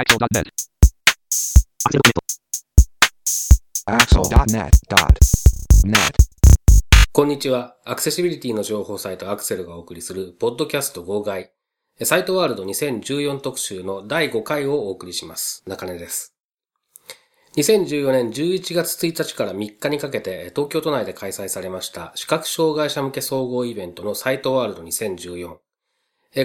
Axel.net. Axel.net.net. こんにちは。アクセシビリティの情報サイトアクセルがお送りする、ポッドキャスト号外。サイトワールド2014特集の第5回をお送りします。中根です。2014年11月1日から3日にかけて東京都内で開催されました視覚障害者向け総合イベントのサイトワールド2014。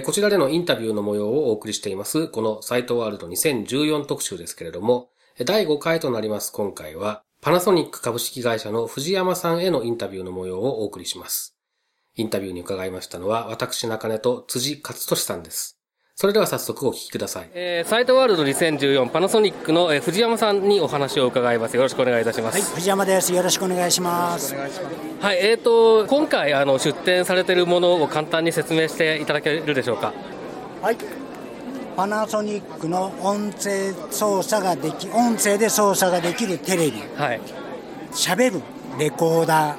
こちらでのインタビューの模様をお送りしています、このサイトワールド2014特集ですけれども、第5回となります今回は、パナソニック株式会社の藤山さんへのインタビューの模様をお送りします。インタビューに伺いましたのは、私中根と辻勝利さんです。それでは早速お聞きください。えーサイトワールド2014パナソニックの、えー藤山さんにお話を伺います。よろしくお願いいたします。はい、藤山です。よろしくお願いします。はい、えーと、今回あの出展されているものを簡単に説明していただけるでしょうか？はい。パナソニックの音声操作ができ、音声で操作ができるテレビ、はい。喋るレコーダー、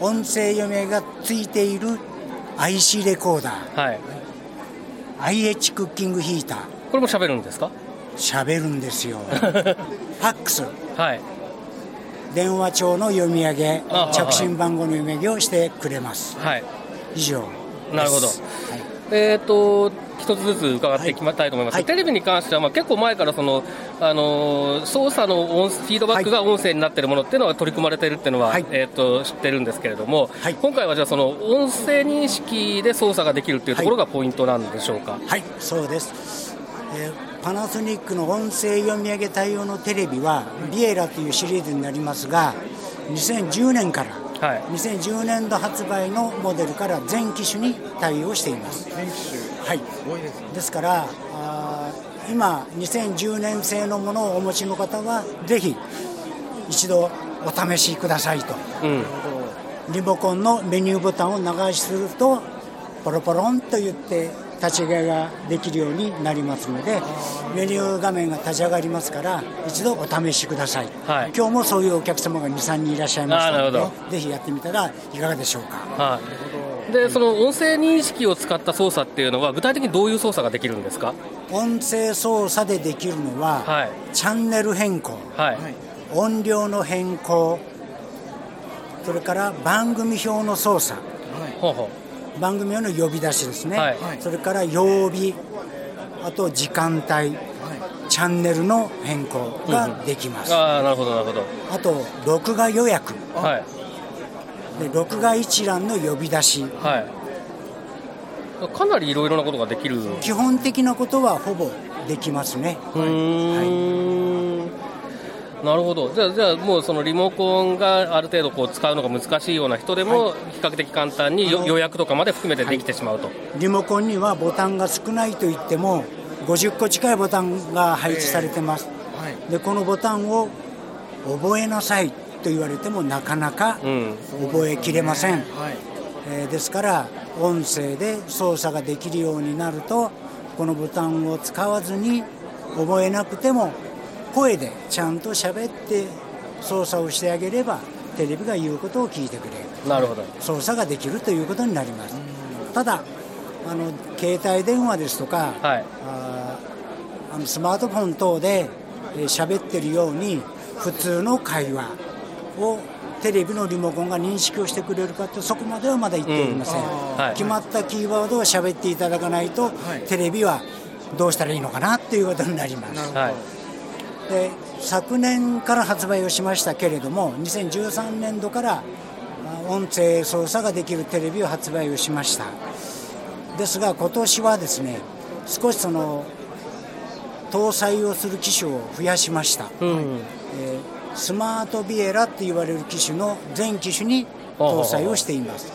音声読みがついている IC レコーダー、はい。IH クッキングヒーター、これも喋るんですか？喋るんですよ。ファックス、はい。電話帳の読み上げあ、着信番号の読み上げをしてくれます。はい。以上。なるほどはいえー、と一つずつ伺ってい。きたいと思います、はい。テレビに関しては、まあ、結構前からその、あのー操作の音フィードバックが音声になっているものっていうのは取り組まれているっていうのは、はい。えー、と知ってるんですけれども、はい。今回はじゃあ、その音声認識で操作ができるっていうところがポイントなんでしょうか？はい、そうです、えーパナソニックの音声読み上げ対応のテレビはビエラというシリーズになりますが2010年からはい。2010年度発売のモデルから全機種に対応しています。はい。ですからあー今2010年製のものをお持ちの方はぜひ一度お試しくださいと。うん。リモコンのメニューボタンを長押しするとポロポロンと言って立ち上げができるようになりますのでメニュー画面が立ち上がりますから一度お試しください、はい。今日もそういうお客様が23人いらっしゃいましたのでぜひやってみたらいかがでしょうか。はい、でその音声認識を使った操作っていうのは、具体的にどういう操作ができるんですか、音声操作でできるのは、はい。チャンネル変更はい。音量の変更それから番組表の操作。ほうほ番組用の呼び出しですね、はい。それから曜日あと時間帯、チャンネルの変更ができます、うああ、なるほど、なるほど、あと録画予約。はい、で録画一覧の呼び出し。はい、かなりいろいろなことができる。基本的なことはほぼできますね、うーんなるほど、じゃあ、じゃあもうそのリモコンがある程度こう使うのが難しいような人でも、比較的簡単に予約とかまで含めてできてしまうと、リモコンにはボタンが少ないといっても50個近いボタンが配置されてます、でこのボタンを覚えなさいと言われてもなかなかうん、覚えきれません、えーですから音声で操作ができるようになるとこのボタンを使わずに覚えなくても声でちゃんと喋って操作をしてあげればテレビが言うことを聞いてくれる。なるほど、操作ができるということになります。ただあの携帯電話ですとか、はい、あーあのスマートフォン等でえー喋ってるように普通の会話をテレビのリモコンが認識をしてくれるかとそこまではまだ言っておりません、はい。決まったキーワードを喋っていただかないと、テレビはどうしたらいいのかなっていうことになります。はい、で昨年から発売をしましたけれども2013年度からあ音声操作ができるテレビを発売をしました。ですが今年はですね少しその搭載をする機種を増やしました、うん、えースマートビエラって言われる機種の全機種に搭載をしています。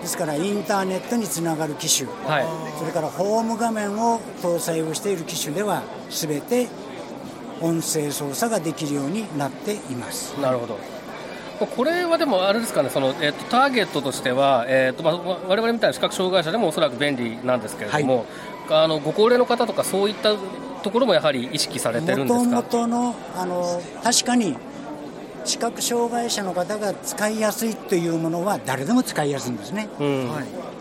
ですからインターネットにつながる機種。はい、それからホーム画面を搭載をしている機種では全て音声操作ができるようになっていますなるほど。これはでも、あれですかね、そのえっとターゲットとしては、えっとまあ、われわれみたいな視覚障害者でもおそらく便利なんですけれども、あのご高齢の方とか、そういったところもやはり意識されてるんですか？もとのあの確かに視覚障害者の方が使いやすいというものは誰でも使いやすいんですね。うん。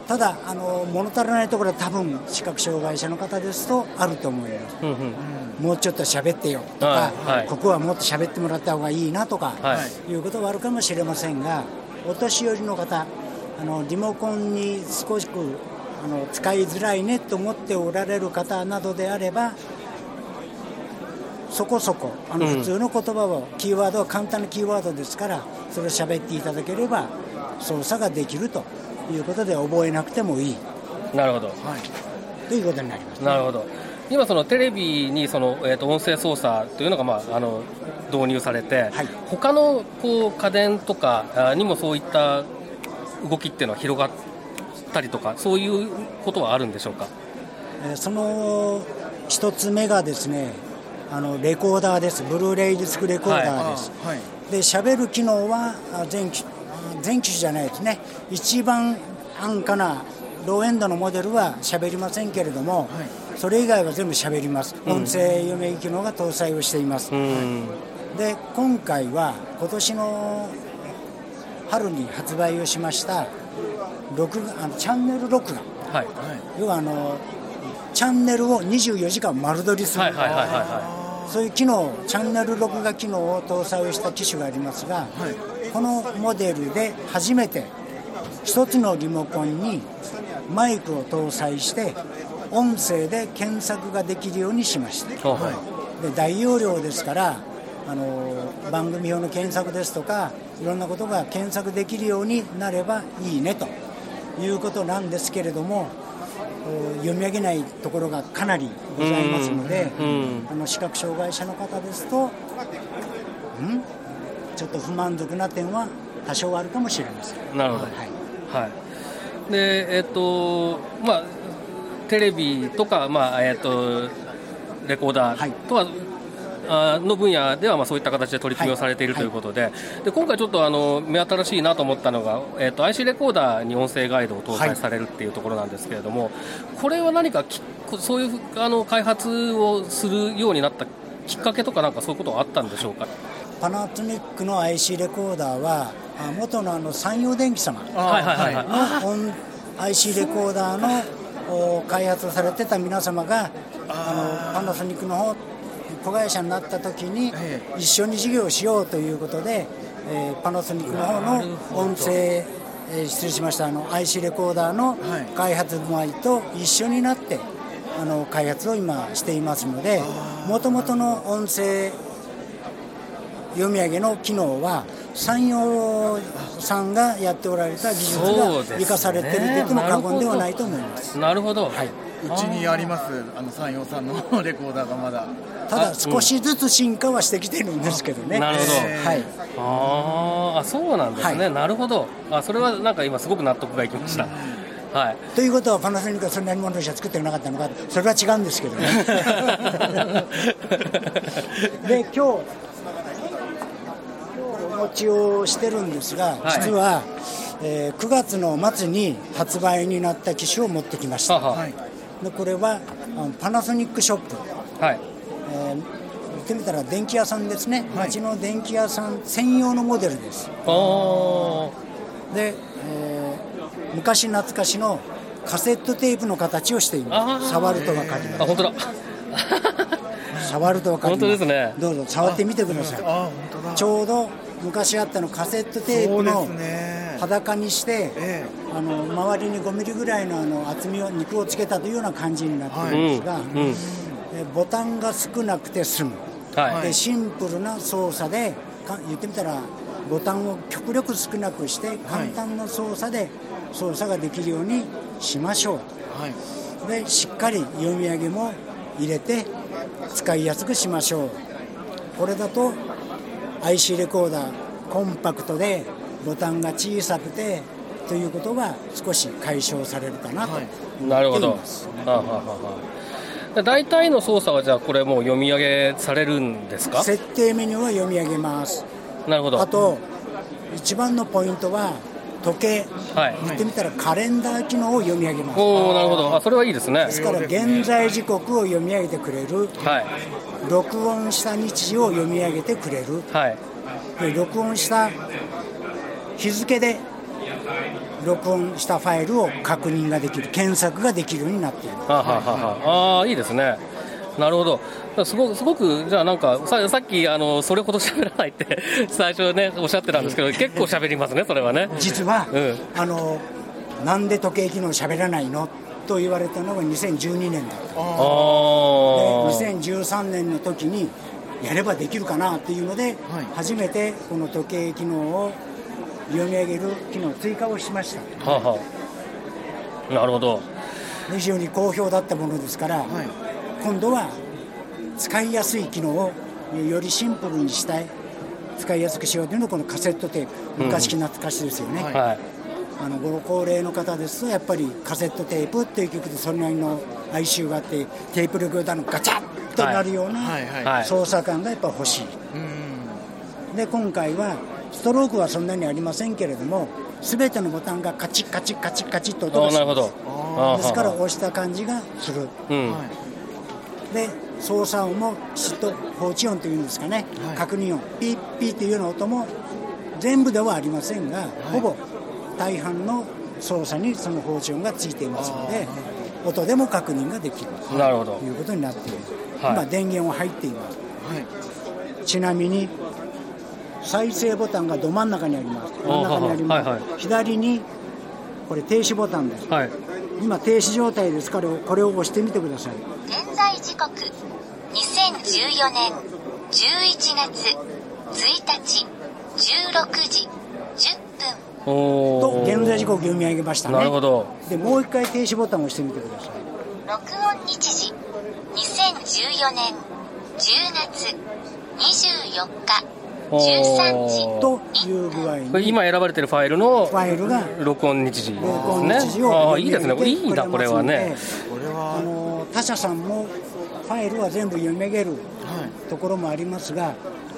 ただあの物足りないところは多分視覚障害者の方ですとあると思います、うん。うん。もうちょっと喋ってよとか、はいはい。ここはもっと喋ってもらった方がいいなとか、はい。い、うことはあるかもしれませんがお年寄りの方あのリモコンに少しくあの使いづらいねと思っておられる方などであればそこそこあのうん。普通の言葉を、キーワードは簡単なキーワードですからそれを喋っていただければ操作ができるということで覚えなくてもいい。なるほど。ということになります、なるほど。今そのテレビにその、えー、と音声操作というのが、まあ、あの導入されて、はい。他のこう家電とかあにもそういった動きっていうのは広がったりとかそういうことはあるんでしょうか？えーその一つ目がですねあのレコーダーです。ブルーレイディスクレコーダーです、はい。で喋る機能はあ全機あ全機種じゃないですね。一番安価なローエンドのモデルは喋りませんけれども、それ以外は全部喋ります。音声読み機能が搭載をしています、うん。で今回は今年の春に発売をしました録画あのチャンネル録画。はい。要はあのチャンネルを24時間丸取りする、はいはいはいはいはそういう機能チャンネル録画機能を搭載をした機種がありますが、このモデルで初めて一つのリモコンにマイクを搭載して音声で検索ができるようにしました。いほうほうで大容量ですからあの番組用の検索ですとかいろんなことが検索できるようになればいいねということなんですけれどもお読み上げないところがかなりございますのであの視覚障害者の方ですとん？ちょっと不満足な点は多少あるかもしれません。なるほど。はい。はい、でえっ、とまあテレビとか、まあえっとレコーダはいーとは、あの分野ではまあそういった形で取り組みをされているはいということで,、で今回ちょっとあの目新しいなと思ったのが、えっと IC レコーダーに音声ガイドを搭載されるっていうところなんですけれども、これは何かきそういうあの開発をするようになったきっかけとかなんかそういうことはあったんでしょうか？パナソニックの IC レコーダーはあ元のあの山陽電機様はいはいはいはい。の音 IC レコーダーのお開発をされてた皆様があのパナソニックの方子会社になった時にえ一緒に事業をしようということで、えーパナソニックの方の音声、えー失礼しました。あの IC レコーダーのはい。開発部合と一緒になってあの開発を今していますのでもともとの音声読み上げの機能は山陽さんがやっておられた技術が生かされていると言っても過言ではないと思います。なるほど、はい。うちにありますあの山陽さんのレコーダーがまだ。ただ少しずつ進化はしてきてるんですけどね。なるほど。はい。あーあそうなんですね、はい。なるほど。あそれはなんか今すごく納得がいきました、はい。ということはパナソニックはそんなにものしか作ってなかったのかそれは違うんですけどね。で今日持ちをしてるんですが、はい。実は、えー9月の末に発売になった機種を持ってきました。はは。はい。でこれはあのパナソニックショップ、はい。えー言ってみたら電気屋さんですね、町の電気屋さん専用のモデルです。で、えー昔懐かしのカセットテープの形をしています。触ると分かります。あ本当だ。触ると分かります。本当ですね。どうぞ触ってみてください。あ本当だ。ちょうど昔あったのカセットテープの裸にして、えあの周りに5ミリぐらいのあの厚みを肉をつけたというような感じになっているんですが、うんうん。えボタンが少なくて済む、はい、でシンプルな操作でか言ってみたらボタンを極力少なくして簡単な操作で操作ができるようにしましょう。はい。でしっかり読み上げも入れて使いやすくしましょう。これだと IC レコーダーコンパクトでボタンが小さくてということが少し解消されるかなと、はい。なるほど。っていますはあはあ大体の操作はじゃあこれもう読み上げされるんですか？設定メニューは読み上げます。なるほど。あと一番のポイントは時計はい。言ってみたらカレンダー機能を読み上げます。おおなるほど。あそれはいいですね。ですから現在時刻を読み上げてくれるはい。録音した日時を読み上げてくれる。はい。で録音した日付で録音したファイルを確認ができる検索ができるようになっているああいいですねなるほど。すごくすごくじゃあなんかささっきあのそれほど 喋らないって最初ねおっしゃってたんですけど結構喋りますねそれはね。実は、うん。あのなんで時計機能喋らないの？と言われたのが2012年だった。あであ2013年の時にやればできるかなっていうので、初めてこの時計機能を読み上げる機能追加をしました。はあはあ。なるほど。非常に好評だったものですから、今度は使いやすい機能をよりシンプルにしたい。使いやすくしようというのがこのカセットテープ。昔懐かしいですよね、はい。あのご高齢の方ですとやっぱりカセットテープっていう曲でそれなりの哀愁があってテープレコーダーのガチャッとなるようなはいはい。はい。操作感がやっぱ欲しい、で今回はストロークはそんなにありませんけれども全てのボタンがカチッカチッカチッカチッと音がしまああなるほど。すですからは押した感じがする。あうんで操作音もきちっと放置音というんですかね、はい。確認音。ピッピッっていうような音も全部ではありませんが、ほぼ大半の操作にその放置音がついていますので音でも確認ができるということになっている、はい。今電源は入っています。はい。ちなみに再生ボタンがど真ん中にあります。真ん中にあります、はいはい。左にこれ停止ボタンです。はい。今停止状態です。からこれを押してみてください時刻。2014年11月1日。16時10分。おとお現在時刻読み上げましたね。なるほど。でもう一回停止ボタンを押してみてください。録音日時。2014年10月24日13時。という具合に。これ今選ばれてるファイルのファイルが録音日時です録音ね日時をああいいですね。これいいなこれはね。これあはの他社さんもファイルは全部読み上げるはい。ところもありますが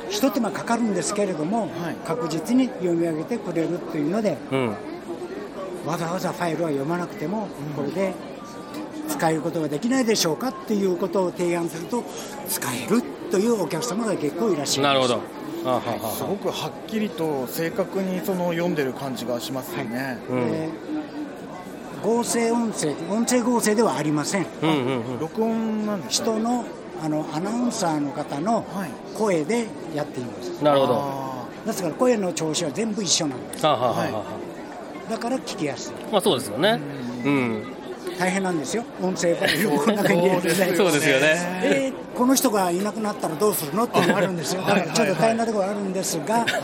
一手間かかるんですけれども、はい。確実に読み上げてくれるというのでうん。わざわざファイルは読まなくてもこれで使えることができないでしょうかっていうことを提案すると使えるというお客様が結構いらっしゃいます。なるほど。あははすごくはっきりと正確にその読んでる感じがしますよね、うん。で合成音声音声合成ではありません。録音なんですか人のあのアナウンサーの方のはい。声でやっています。なるほど。あですから声の調子は全部一緒なんです。はあはあは。あはだから聞きやすい。あまあそうですよね。うん。大変なんですよ。音声この中に入れてね。そうですよね。えーこの人がいなくなったらどうするの？っていうのがあるんですよ。だからちょっと大変なところがあるんですが。確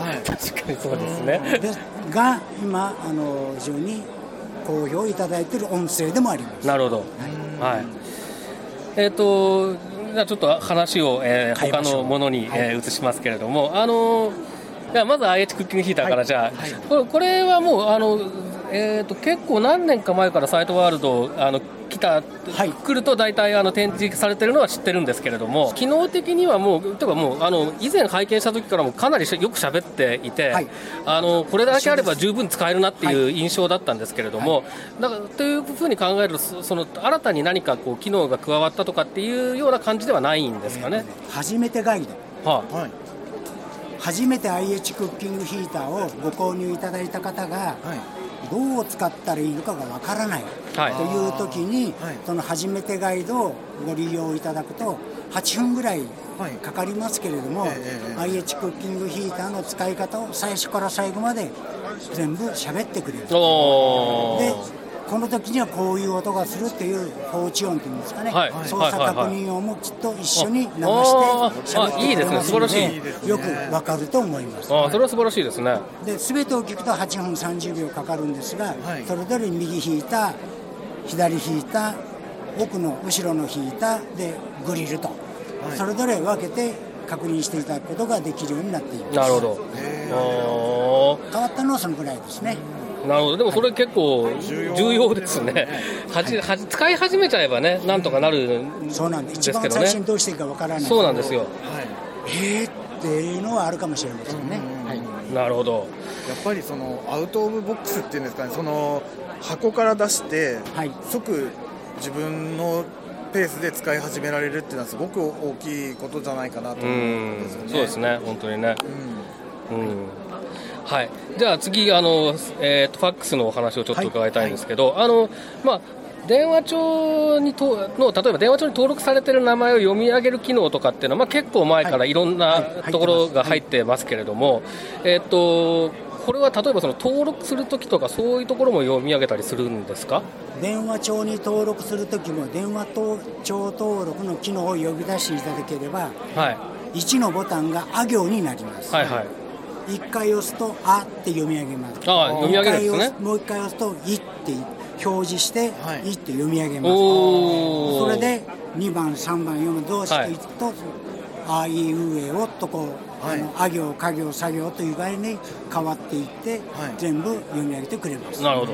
かにそうですね。ですが今あの非常に好評いただいている音声でもあります。なるほど。はい。えっとじゃあちょっと話を、えー他のものに、はい。えー移しますけれどもあのじゃあまず IH クッキングヒーターからじゃあ、これこれはもうあの、えー、と結構何年か前からサイトワールドあの来た、はい。来ると大体あの展示されてるのは知ってるんですけれども機能的にはもう例えばもうあの以前拝見した時からもかなりしよく喋っていて、はい。あのこれだけあれば十分使えるなっていう印象だったんですけれども、だからというふうに考えるとそその新たに何かこう機能が加わったとかっていうような感じではないんですかね。初めてガイド。ははい。初めて IH クッキングヒーターをご購入いただいた方がはいどう使ったらいいのかがわからないはい。という時に、はい。その初めてガイドをご利用いただくと8分ぐらいはい。かかりますけれども、ええええ IH クッキングヒーターの使い方を最初から最後まで全部喋ってくれる。おでーこの時にはこういう音がするっていう放置音っていうんですかね、はい。操作確認音もきっと一緒に流してあ喋ってくれますのあいいですね。素晴らしい。いいですねよくわかると思います。あーそれは素晴らしいですね。で全てを聞くと8分30秒かかるんですが、はいそれぞれ右引いた左引いた奥の後ろの引いたでグリルと、はい。それぞれ分けて確認していただくことができるようになっていますなるほど。変わったのはそのぐらいですね、なるほど、でもそれ結構重要。ですね、はじはじ使い始めちゃえばね、なんとかなるんそうなんでです。すけど一番最初にね、どうしていいかわからない。そうなんですよ、はい。えーっていうのはあるかもしれませんね、はい。なるほど、やっぱりそのアウト・オブ・ボックスっていうんですかねその箱から出して、はい。即自分のペースで使い始められるっていうのはすごく大きいことじゃないかなとう思うんんですよね。そうですね、本当にね、うん。うん、はい、じゃあ次、あのえーと、ファックスのお話をちょっと伺いたいんですけど、はいはい、あのまあ、電話帳にとの例えば電話帳に登録されている名前を読み上げる機能とかっていうのは、まあ、結構前からい。ろんなところが入ってます。けれども、えーと、これは例えばその登録するときとか、そういうところも読み上げたりするんですか？電話帳に登録するときも、電話帳登録の機能を呼び出していただければ、はい、1のボタンがあ行になります。はいはい1回押すと「あ」って読み上げます。あ読み上げるんですね。もう1回押すと「い」って表示して「い」って読み上げます、それで2番3番4番どうしていくと、はい、あいうえおとこう、はい、あのあ行か行作業という具合に変わっていって、はい、全部読み上げてくれます。なるほど。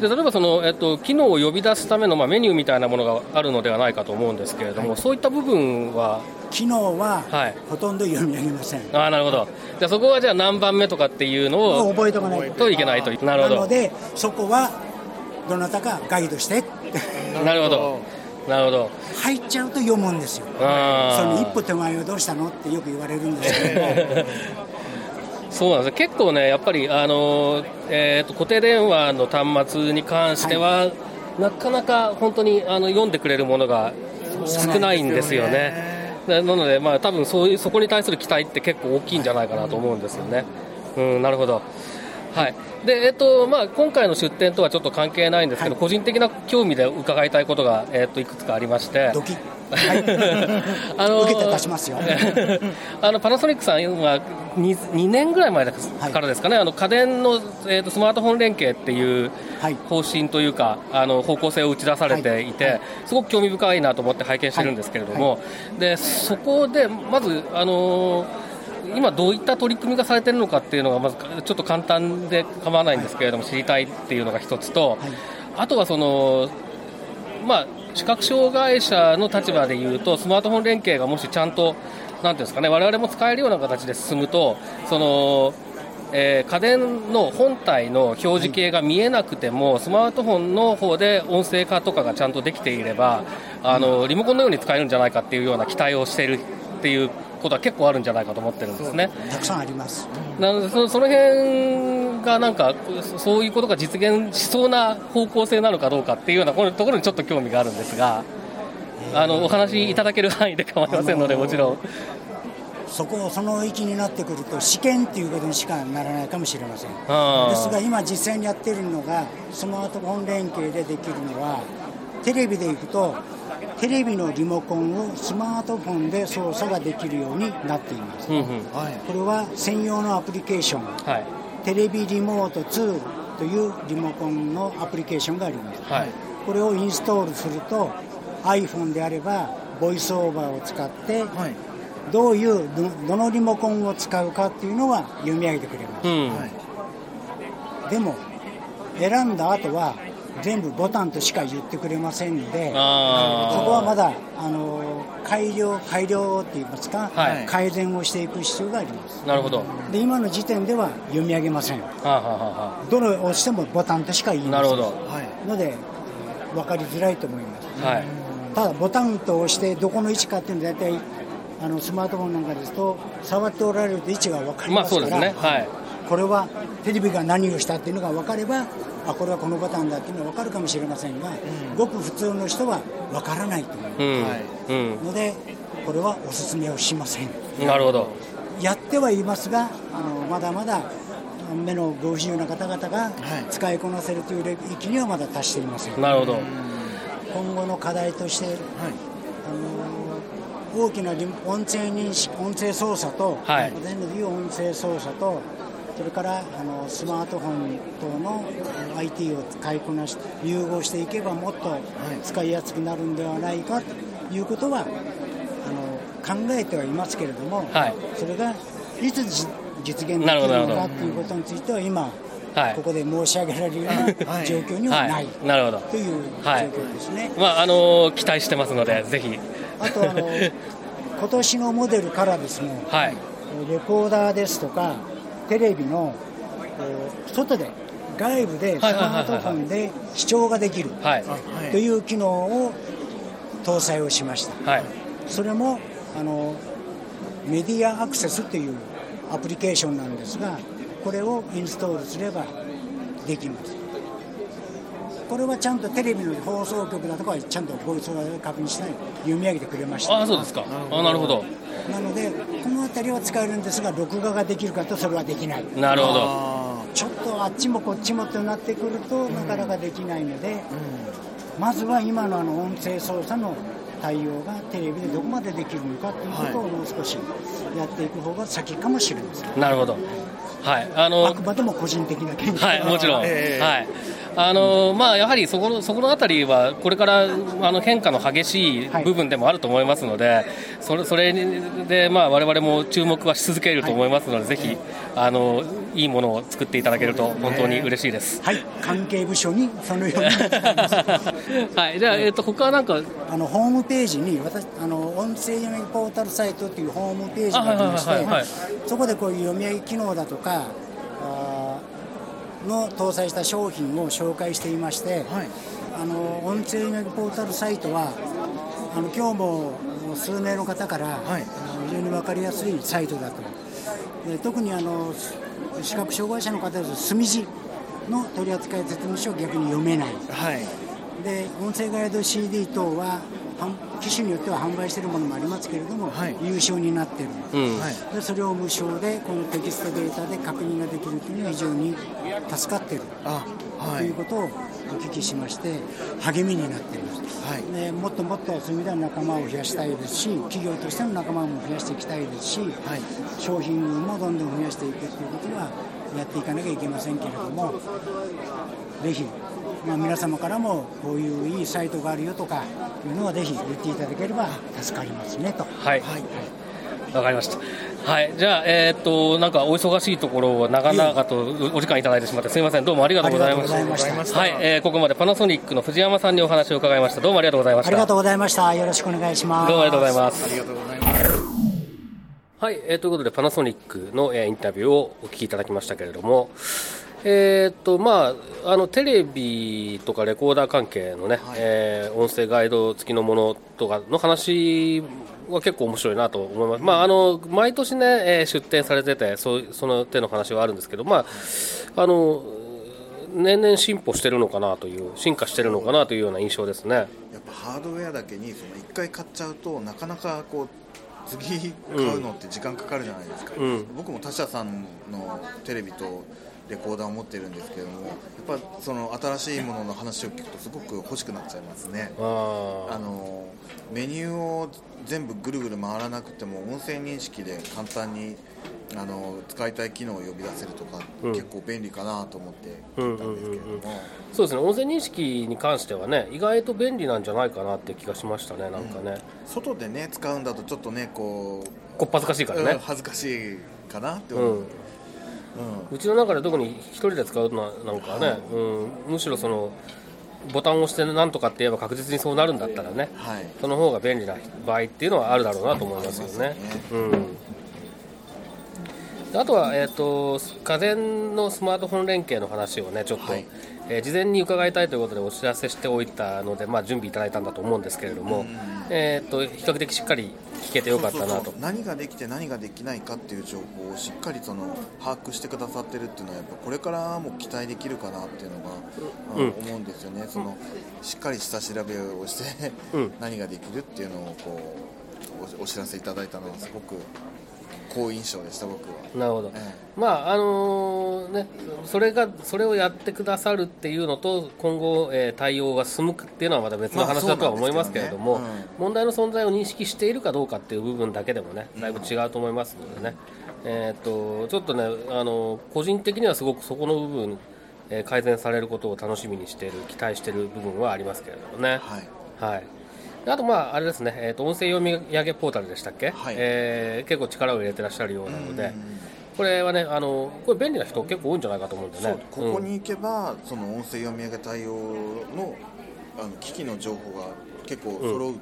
で例えばその、えっと、機能を呼び出すための、まあ、メニューみたいなものがあるのではないかと思うんですけれども、そういった部分は機能は、はい、ほとんど読み上げません。あなるほど。じゃそこはじゃあ何番目とかっていうのを覚えておかないと。いけないと。なるほど。なのでそこはどなたかガイドして。なるほど。なるほど。入っちゃうと読むんですよ。その一歩手前をどうしたのってよく言われるんですけども。そうなんです。結構ね、やっぱり、あのえーと、固定電話の端末に関しては、はい、なかなか本当にあの読んでくれるものが少ないんですよね。なので、まあ多分そういうそこに対する期待って結構大きいんじゃないかなと思うんですよね。うん、なるほど。はい。でえっとまあ、今回の出展とはちょっと関係ないんですけど、はい、個人的な興味で伺いたいことが、えっといくつかありまして、はい、あの受けて出しますよ。あのパナソニックさんは 2, 2年ぐらい前からですかね、はい、あの家電の、えーと、スマートフォン連携っていう方針というか、あの方向性を打ち出されてい。て、すごく興味深いなと思って拝見してるんですけれども、でそこでまず、あのー今、どういった取り組みがされているのかっていうのが、まずちょっと簡単で構わないんですけれども、知りたいっていうのが一つと、あとはその、まあ、視覚障害者の立場でいうと、スマートフォン連携がもしちゃんと、なんていうんですかね、われわれも使えるような形で進むと、その、えー、家電の本体の表示系が見えなくても、はい、スマートフォンの方で音声化とかがちゃんとできていれば、あのリモコンのように使えるんじゃないかっていうような期待をしているっていうことは結構あるんじゃないかと思ってるんですね。たくさんあります。なのでそ、その辺がなんか、そういうことが実現しそうな方向性なのかどうかっていうようなこのところにちょっと興味があるんですが、あのお話いただける範囲で構いませんので、もちろん。そこその域になってくると試験っていうことにしかならないかもしれませんですが今実際にやっているのがスマートフォン連携でできるのはテレビでいくとテレビのリモコンをスマートフォンで操作ができるようになっています、うんうん、これは専用のアプリケーション、はい、テレビリモート2というリモコンのアプリケーションがあります、はい、これをインストールすると iPhone であればボイスオーバーを使って、はい、どういうどのリモコンを使うかっていうのは読み上げてくれます、うん、でも選んだ後は全部ボタンとしか言ってくれませんので、そこはまだあの改良、改良って言いますか、はい、改善をしていく必要があります。なるほど。で今の時点では読み上げません。はあはあ、どれを押してもボタンとしか言いません。なるほど、はい、ので、分かりづらいと思います、はい、ただ、ボタンと押してどこの位置かっていうのは大体あのスマートフォンなんかですと触っておられると位置が分かりますから、まあね。はい、これはテレビが何をしたっていうのが分かればあこれはこのボタンだっていうのは分かるかもしれませんが、うん、ごく普通の人は分からないと思う。ん、のでこれはおすすめをしません。なるほど。やってはいますがあのまだまだ目のご不自由な方々が使いこなせるという域にはまだ達していません、なるほど。今後の課題として、はい、あの大きな音声認識音声操作と、はい、私の言う音声操作とそれからあのスマートフォン等の IT を使いこなし融合していけばもっと使いやすくなるんではないかということはあの考えてはいますけれども、はい、それがいつ実現できるのかということについては今、はい、ここで申し上げられるような 状況にはない、なるほど。という状況ですね。まああの期待してますのでぜひ。あとあの 今年のモデルからですね、はい、レコーダーですとかテレビの外で外部でスマートフォンで視聴ができるという機能を搭載をしました、はい、それもあのメディアアクセスというアプリケーションなんですがこれをインストールすればできますこれはちゃんとテレビの放送局だとかはちゃんとボイスを確認しない読み上げてくれました。ああそうですか。あなるほど。なのでこの辺りは使えるんですが録画ができるかとそれはできない。なるほど。あちょっとあっちもこっちもとなってくるとなかなかできないので、まずは今のあの音声操作の対応がテレビでどこまでできるのかということをもう少しやっていく方が先かもしれません、なるほど。はい。あのあくまでも個人的な見解はい、もちろん、ええ。はいあのまあ、やはりそこのそこのあたりは、これからあの変化の激しい部分でもあると思いますので、それそれで、まあ、我々も注目はし続けると思いますので、ぜひあのいいものを作っていただけると、本当に嬉しいです。はい。関係部署にそのように はい、じゃあ、えっと他はなんか、あのホームページに私あの音声読みポータルサイトっていうホームページがありまして、そこでこういう読み上げ機能だとかの搭載した商品を紹介していまして、はい。あの音声読みポータルサイトはあの今日も数名の方から、はい。非常に分かりやすいサイトだと。で特にあの視覚障害者の方です墨字の取扱説明書を逆に読めない。はい。で音声ガイド CD 等は販機種によっては販売しているものもありますけれども、はい。優勝になっている、うん。はいでそれを無償でこのテキストデータで確認ができるというのは非常に助かっている、あはといいうことをお聞きしまして励みになっています、はい。でもっともっとそういう意味では仲間を増やしたいですし企業としての仲間も増やしていきたいですし、はい。商品群もどんどん増やしていくということはやっていかなきゃいけませんけれどもぜひ、まあ、皆様からもこういういいサイトがあるよとかいうのはぜひ言っていただければ助かりますねと。はい、わかりました。はい、じゃあ、えーっと、なんかお忙しいところを長々とお時間いただいてしまって、すみません、どうもありがとうございました。ありがとうございましたはい、えーここまでパナソニックの藤山さんにお話を伺いました。どうもありがとうございました。ありがとうございました。よろしくお願いします。どうもありがとうございます。はい、えーということで、パナソニックの、えーインタビューをお聞きいただきましたけれども、えーっと、まあ、あの、テレビとかレコーダー関係のね、えー音声ガイド付きのものとかの話は結構面白いなと思います。まあ、あの、毎年ね、えー出展されてて、そうその手の話はあるんですけど、まあ、あの、年々進歩してるのかなという、進化してるのかなというような印象ですね。やっぱハードウェアだけにその1回買っちゃうとなかなかこう次買うのって時間かかるじゃないですか、うん。僕も他社さんのテレビとレコーダーを持ってるんですけどもやっぱその新しいものの話を聞くとすごく欲しくなっちゃいますね。ああのメニューを全部ぐるぐる回らなくても音声認識で簡単にあの使いたい機能を呼び出せるとか、うん。結構便利かなと思って聞いたんですけれども、そうですね。音声認識に関してはね意外と便利なんじゃないかなって気がしましたねなんかね、外でね使うんだとちょっとねこうこっぱずかしいからうんね、恥ずかしいかなって思う、うん、うん。うちの中で特に一人で使うのはなんかね、うん、むしろそのボタンを押してなんとかって言えば確実にそうなるんだったらねはい。その方が便利な場合っていうのはあるだろうなと思いますよね。ね。うん。であとは、えー、と家電のスマートフォン連携の話をねちょっと、はい。えー事前に伺いたいということでお知らせしておいたので、まあ、準備いただいたんだと思うんですけれども、えー、と比較的しっかり聞けてよかったなと。何ができて何ができないかっていう情報をしっかりその把握してくださってるっていうのはやっぱこれからも期待できるかなっていうのが、うん。うん。思うんですよね。そのしっかり下調べをして、うん。何ができるっていうのをこうおお知らせいただいたのはすごく好印象でした僕は、なるほど、えまああのね、それがそれをやってくださるっていうのと今後、えー対応が進むっていうのはまた別のまあ話だとは思いますけれども、そうなん。ですけどね問題の存在を認識しているかどうかっていう部分だけでもねだいぶ違うと思いますのでね、えー、とちょっとね、あの個人的にはすごくそこの部分、えー改善されることを楽しみにしている期待している部分はありますけれどもね。はい。はい。であと、まあ、あれですね、えー、と音声読み上げポータルでしたっけ、はい。えー結構力を入れてらっしゃるようなので、うん。これはねあのこれ便利な人結構多いんじゃないかと思うんでね。ここうんに行けば、その音声読み上げ対応のあの機器の情報が結構揃う、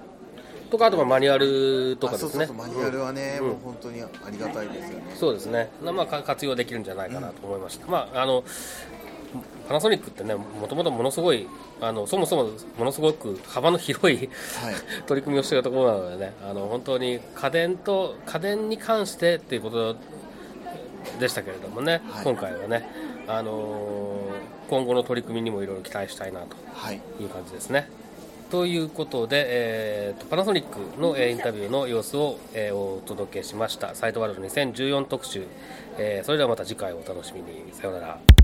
とかあとはマニュアルとかですね。マニュアルはね、うん。もう本当にありがたいですよね、そうですね、まあ、か活用できるんじゃないかなと思いました、まああのパナソニックってねもともとものすごいあのそもそもものすごく幅の広いはい 取り組みをしているところなのでねあの本当に家電と家電に関してっていうことでしたけれどもね、はい今回はね、あのー今後の取り組みにもいろいろ期待したいなとはいいう感じですね。ということで、えーとパナソニックの、えーインタビューの様子を、えーお届けしました。サイトワールド2014特集。えーそれではまた次回お楽しみに。さようなら。